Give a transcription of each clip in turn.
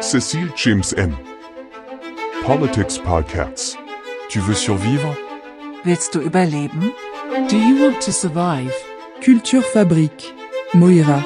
Cécile James M. Politics Podcasts. Tu veux survivre Willst du überleben? Do you want to survive? Culture Fabrique. Moira.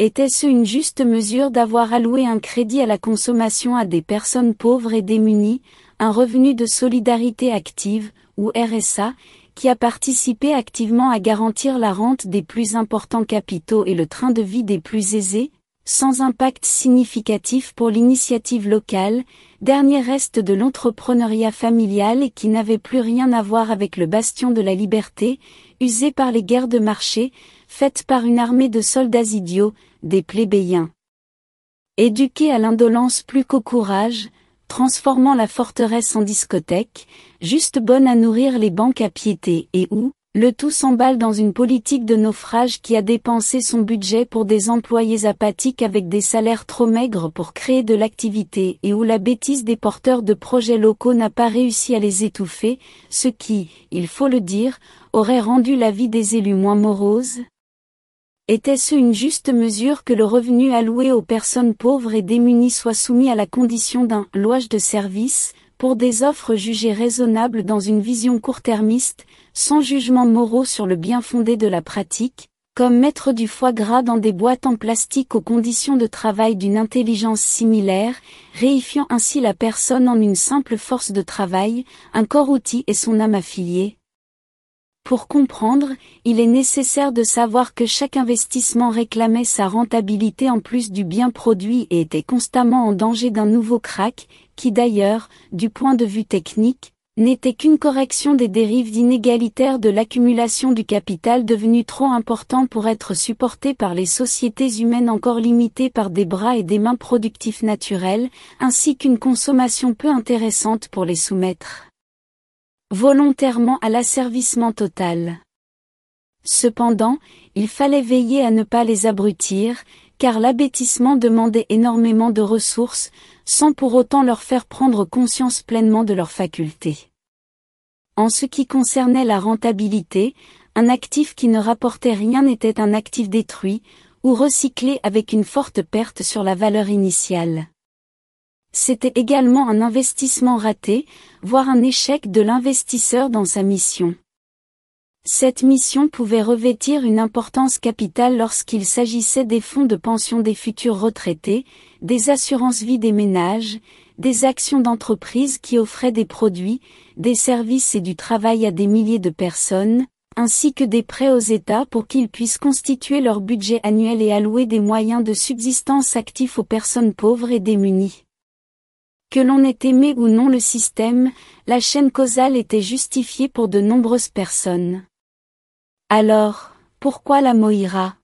Était-ce une juste mesure d'avoir alloué un crédit à la consommation à des personnes pauvres et démunies, un revenu de solidarité active, ou RSA, qui a participé activement à garantir la rente des plus importants capitaux et le train de vie des plus aisés, sans impact significatif pour l'initiative locale, dernier reste de l'entrepreneuriat familial et qui n'avait plus rien à voir avec le bastion de la liberté, usé par les guerres de marché, faites par une armée de soldats idiots, des plébéiens. Éduqués à l'indolence plus qu'au courage, transformant la forteresse en discothèque, juste bonne à nourrir les banques à piété et où, le tout s'emballe dans une politique de naufrage qui a dépensé son budget pour des employés apathiques avec des salaires trop maigres pour créer de l'activité et où la bêtise des porteurs de projets locaux n'a pas réussi à les étouffer, ce qui, il faut le dire, aurait rendu la vie des élus moins morose, était-ce une juste mesure que le revenu alloué aux personnes pauvres et démunies soit soumis à la condition d'un louage de service, pour des offres jugées raisonnables dans une vision court-termiste, sans jugement moraux sur le bien fondé de la pratique, comme mettre du foie gras dans des boîtes en plastique aux conditions de travail d'une intelligence similaire, réifiant ainsi la personne en une simple force de travail, un corps-outil et son âme affiliée, pour comprendre, il est nécessaire de savoir que chaque investissement réclamait sa rentabilité en plus du bien produit et était constamment en danger d'un nouveau crack, qui d'ailleurs, du point de vue technique, n'était qu'une correction des dérives inégalitaires de l'accumulation du capital devenu trop important pour être supporté par les sociétés humaines encore limitées par des bras et des mains productifs naturels, ainsi qu'une consommation peu intéressante pour les soumettre volontairement à l'asservissement total. Cependant, il fallait veiller à ne pas les abrutir, car l'abêtissement demandait énormément de ressources, sans pour autant leur faire prendre conscience pleinement de leurs facultés. En ce qui concernait la rentabilité, un actif qui ne rapportait rien était un actif détruit, ou recyclé avec une forte perte sur la valeur initiale. C'était également un investissement raté, voire un échec de l'investisseur dans sa mission. Cette mission pouvait revêtir une importance capitale lorsqu'il s'agissait des fonds de pension des futurs retraités, des assurances vie des ménages, des actions d'entreprise qui offraient des produits, des services et du travail à des milliers de personnes, ainsi que des prêts aux États pour qu'ils puissent constituer leur budget annuel et allouer des moyens de subsistance actifs aux personnes pauvres et démunies. Que l'on ait aimé ou non le système, la chaîne causale était justifiée pour de nombreuses personnes. Alors, pourquoi la Moïra?